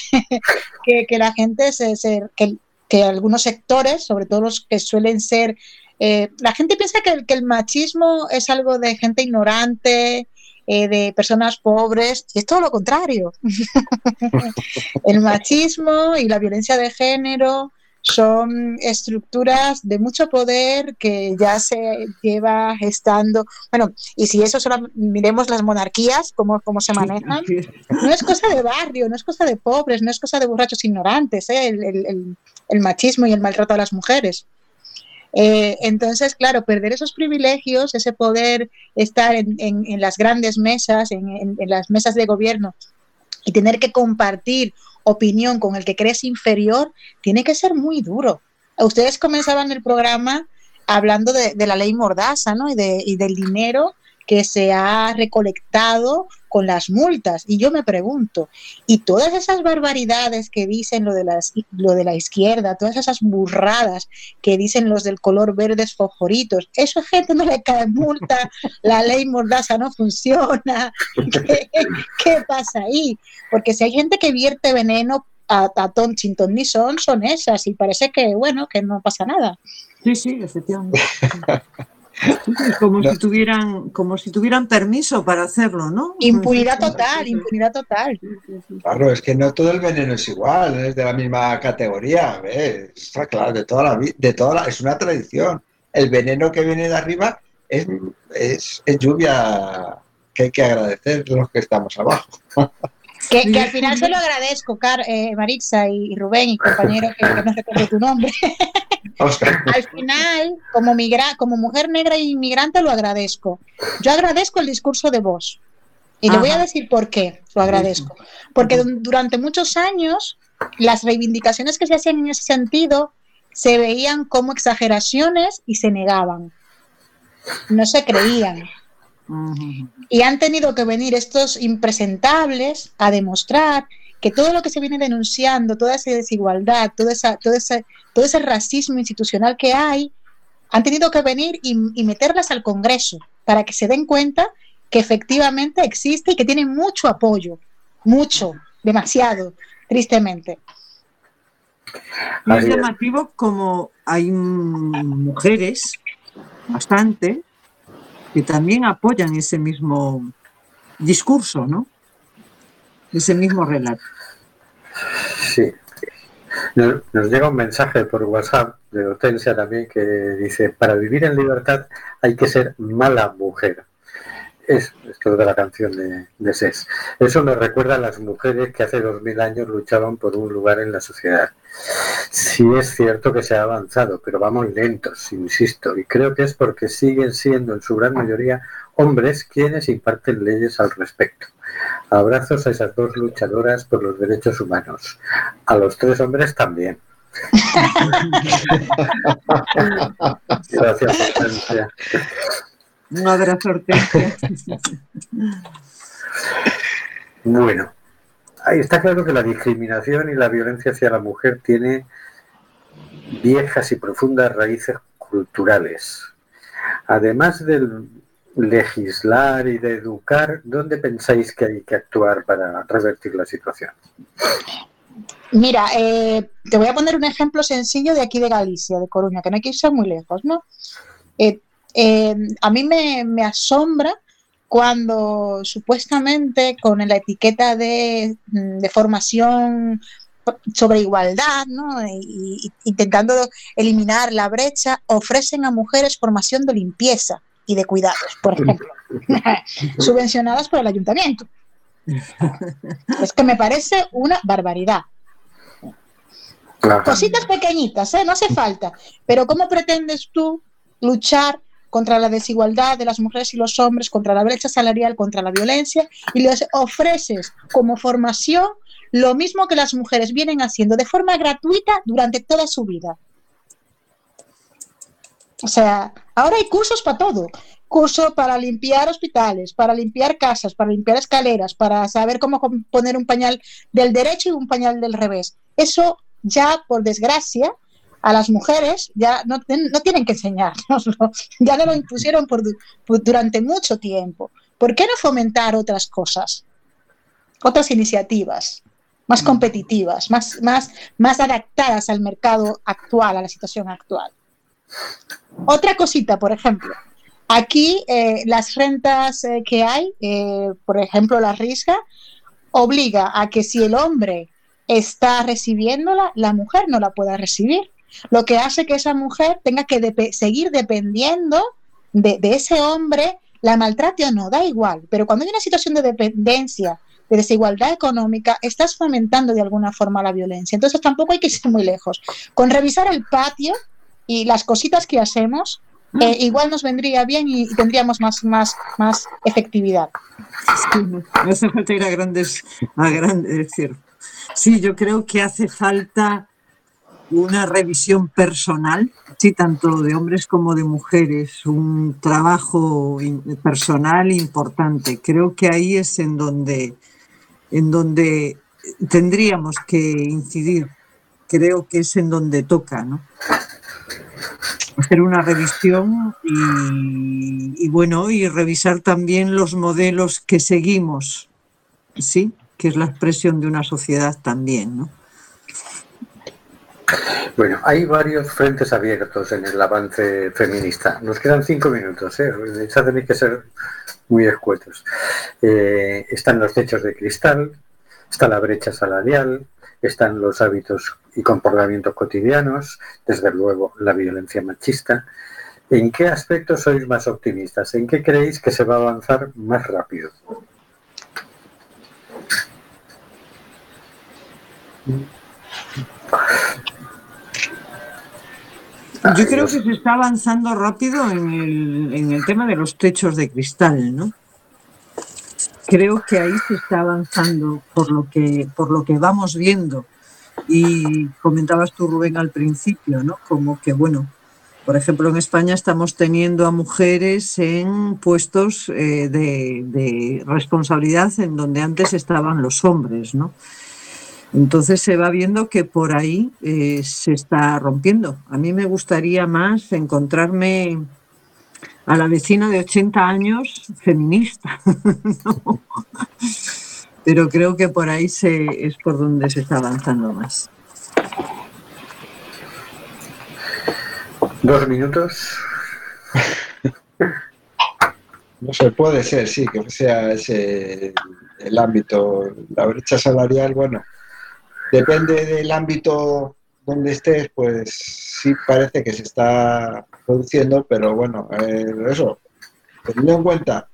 Speaker 8: que, que la gente, se, se- que, que algunos sectores, sobre todo los que suelen ser... eh, la gente piensa que, el- machismo es algo de gente ignorante, eh, de personas pobres, y es todo lo contrario. el machismo y la violencia de género son estructuras de mucho poder que ya se lleva gestando. Bueno, y si eso solo miremos las monarquías, cómo, cómo se manejan, no es cosa de barrio, no es cosa de pobres, no es cosa de borrachos ignorantes, ¿eh? el, el- el- el machismo y el maltrato a las mujeres. Eh, entonces, claro, perder esos privilegios, ese poder estar en, en- en las grandes mesas, en, en- en las mesas de gobierno y tener que compartir opinión con el que crees inferior, tiene que ser muy duro. Ustedes comenzaban el programa hablando de, de la ley Mordaza ¿no? y, de, y del dinero que se ha recolectado con las multas. Y yo me pregunto, y todas esas barbaridades que dicen lo de, las, lo de la izquierda, todas esas burradas que dicen los del color verdes fosforitos, eso a gente no le cae multa, la ley Mordaza no funciona. ¿Qué, qué pasa ahí? Porque si hay gente que vierte veneno a, a ton ni son, son esas, y parece que, bueno, que no pasa nada.
Speaker 7: Sí, sí, efectivamente. Como, si tuvieran, como si tuvieran permiso para hacerlo, ¿no?
Speaker 8: Impunidad total, impunidad total.
Speaker 3: Claro, es que no todo el veneno es igual, es de la misma categoría, ¿ves? Está claro, de toda la de toda la- es una tradición. El veneno que viene de arriba es, es, es lluvia que hay que agradecer los que estamos abajo.
Speaker 8: Que, que al final se lo agradezco, Car, eh, Maritza y, y Rubén y compañero que, que no recuerdo tu nombre. al final, como, migra como mujer negra e inmigrante, lo agradezco. Yo agradezco el discurso de voz. Y le voy a
Speaker 7: Ajá.
Speaker 8: decir por qué lo agradezco. Porque du- durante muchos años las reivindicaciones que se hacían en ese sentido se veían como exageraciones y se negaban. No se creían. Y han tenido que venir estos impresentables a demostrar que todo lo que se viene denunciando, toda esa desigualdad, toda esa, todo, ese, todo ese racismo institucional que hay, han tenido que venir y, y meterlas al Congreso para que se den cuenta que efectivamente existe y que tiene mucho apoyo, mucho, demasiado, tristemente.
Speaker 7: Y es llamativo como hay mujeres, bastante, que también apoyan ese mismo discurso, ¿no? Ese mismo relato.
Speaker 2: Sí. Nos, llega un mensaje por WhatsApp de Hortensia también que dice, para vivir en libertad hay que ser mala mujer. Es esto de la canción de, de. Eso me recuerda a las mujeres que hace dos mil años luchaban por un lugar en la sociedad. Sí es cierto que se ha avanzado, pero vamos lentos, insisto, y creo que es porque siguen siendo en su gran mayoría hombres quienes imparten leyes al respecto. Abrazos a esas dos luchadoras por los derechos humanos. A los tres hombres también. Gracias, Hortensia.
Speaker 7: Un abrazo, Hortensia.
Speaker 2: Bueno, ahí está claro que la discriminación y la violencia hacia la mujer tiene viejas y profundas raíces culturales. Además del legislar y de educar, ¿dónde pensáis que hay que actuar para revertir la situación?
Speaker 8: Mira, eh, te voy a poner un ejemplo sencillo de aquí de Galicia, de Coruña, que no hay que irse muy lejos, ¿no? Eh, eh, a mí me, asombra cuando supuestamente con la etiqueta de, mm, formación sobre igualdad, ¿no? Intentando eliminar la brecha, ofrecen a mujeres formación de limpieza y de cuidados, por ejemplo, subvencionadas por el ayuntamiento. Es que me parece una barbaridad. Cositas pequeñitas, ¿eh? no hace falta. Pero ¿cómo pretendes tú luchar contra la desigualdad de las mujeres y los hombres, contra la brecha salarial, contra la violencia, y les ofreces como formación lo mismo que las mujeres vienen haciendo de forma gratuita durante toda su vida? O sea, ahora hay cursos para todo. Curso para limpiar hospitales, para limpiar casas, para limpiar escaleras, para saber cómo poner un pañal del derecho y un pañal del revés. Eso ya, por desgracia, a las mujeres ya no, no tienen que enseñárnoslo, ya no lo impusieron por, por, durante mucho tiempo. ¿Por qué no fomentar otras cosas? Otras iniciativas más competitivas, más, más, más adaptadas al mercado actual, a la situación actual. Otra cosita, por ejemplo, aquí eh, las rentas eh, que hay, eh, por ejemplo, la risa, obliga a que si el hombre está recibiéndola, la mujer no la pueda recibir. Lo que hace que esa mujer tenga que seguir dependiendo de, de, ese hombre, la maltrate o no, da igual. Pero cuando hay una situación de dependencia, de desigualdad económica, estás fomentando de alguna forma la violencia. Entonces tampoco hay que ir muy lejos. Con revisar el patio y las cositas que hacemos, eh, igual nos vendría bien y, y, tendríamos más, más, más efectividad.
Speaker 7: Sí, no hace falta ir a grandes, a grandes, Sí, yo creo que hace falta una revisión personal, sí, tanto de hombres como de mujeres, un trabajo personal importante. Creo que ahí es en donde, en donde tendríamos que incidir. Creo que es en donde toca, ¿no? Hacer una revisión y, bueno, y revisar también los modelos que seguimos, ¿sí? que es la expresión de una sociedad también, ¿no?
Speaker 2: Bueno, hay varios frentes abiertos en el avance feminista. Nos quedan cinco minutos, ¿eh? Ya tenéis que ser muy escuetos. Eh, están los techos de cristal, está la brecha salarial, están los hábitos y comportamientos cotidianos, desde luego la violencia machista. ¿En qué aspectos sois más optimistas? ¿En qué creéis que se va a avanzar más rápido?
Speaker 7: Yo creo que se está avanzando rápido en el, en el, tema de los techos de cristal, ¿no? Creo que ahí se está avanzando por lo que, por lo que vamos viendo. Y comentabas tú, Rubén, al principio, ¿no? Como que, bueno, por ejemplo, en España estamos teniendo a mujeres en puestos eh, de, responsabilidad en donde antes estaban los hombres, ¿no? Entonces se va viendo que por ahí eh, se está rompiendo. A mí me gustaría más encontrarme a la vecina de 80 años feminista. no. Pero creo que por ahí se, es por donde se está avanzando más.
Speaker 2: Dos minutos.
Speaker 3: No se puede ser, sí, que sea ese el ámbito, la brecha salarial, bueno, Depende del ámbito donde estés, pues sí parece que se está produciendo, pero bueno, eso, teniendo en cuenta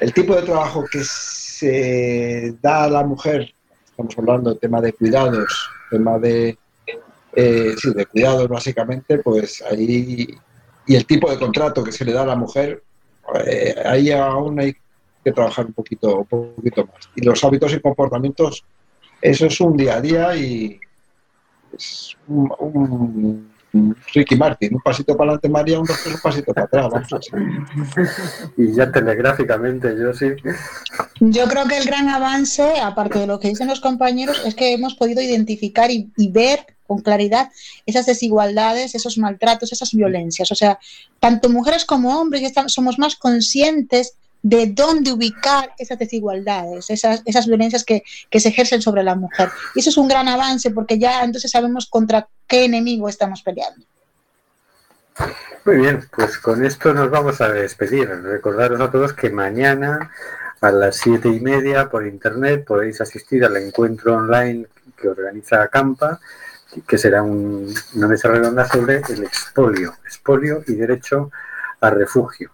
Speaker 3: el tipo de trabajo que se da a la mujer, estamos hablando de tema de cuidados, tema de, eh, sí, de cuidados básicamente, pues ahí, y el tipo de contrato que se le da a la mujer, eh, ahí aún hay que trabajar un poquito, un poquito más. Y los hábitos y comportamientos eso es un día a día y es un, un, un Ricky Martin, un pasito para adelante María, un, dos, un pasito para atrás, vamos así.
Speaker 2: Y ya telegráficamente, yo sí.
Speaker 8: Yo creo que el gran avance, aparte de lo que dicen los compañeros, es que hemos podido identificar y, y ver con claridad esas desigualdades, esos maltratos, esas violencias. O sea, tanto mujeres como hombres ya estamos, somos más conscientes de dónde ubicar esas desigualdades, esas, esas violencias que, que, se ejercen sobre la mujer. Y eso es un gran avance porque ya entonces sabemos contra qué enemigo estamos peleando.
Speaker 2: Muy bien, pues con esto nos vamos a despedir. Recordaros a todos que mañana a las siete y media por internet podéis asistir al encuentro online que organiza Campa, que será un- una mesa redonda sobre el expolio, expolio y derecho a refugio.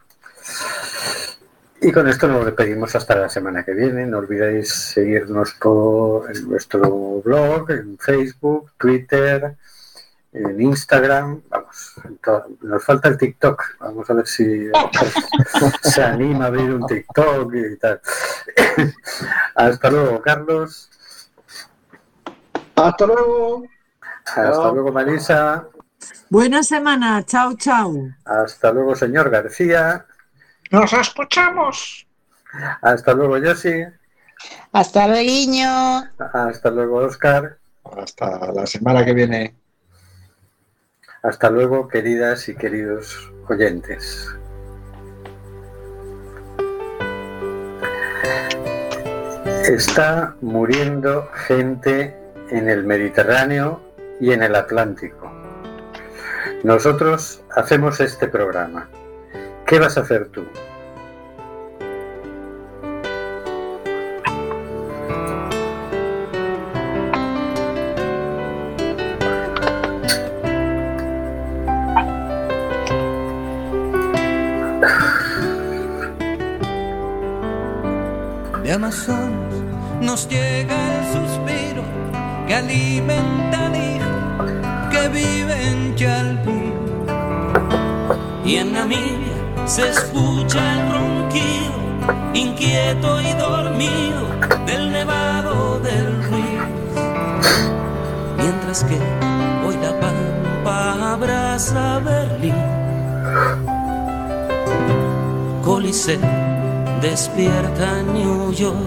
Speaker 2: Y con esto nos despedimos hasta la semana que viene. No olvidéis seguirnos por en nuestro blog, en Facebook, Twitter, en Instagram. Vamos, en nos falta el TikTok. Vamos a ver si se anima a abrir un TikTok y tal. Hasta luego, Carlos.
Speaker 5: Hasta luego.
Speaker 2: Hasta
Speaker 5: Chao.
Speaker 2: luego, Marisa.
Speaker 7: Buena semana, chao, chao.
Speaker 2: Hasta luego, señor García.
Speaker 6: Nos escuchamos.
Speaker 2: Hasta luego, Yossi.
Speaker 8: Hasta luego.
Speaker 2: Hasta luego, Oscar.
Speaker 3: Hasta la semana que viene.
Speaker 2: Hasta luego, queridas y queridos oyentes. Está muriendo gente en el Mediterráneo y en el Atlántico. Nosotros hacemos este programa. ¿Qué vas a hacer tú?
Speaker 13: Se escucha el ronquido, inquieto y dormido, del nevado del río. Mientras que hoy la pampa abraza Berlín. Coliseo despierta New York.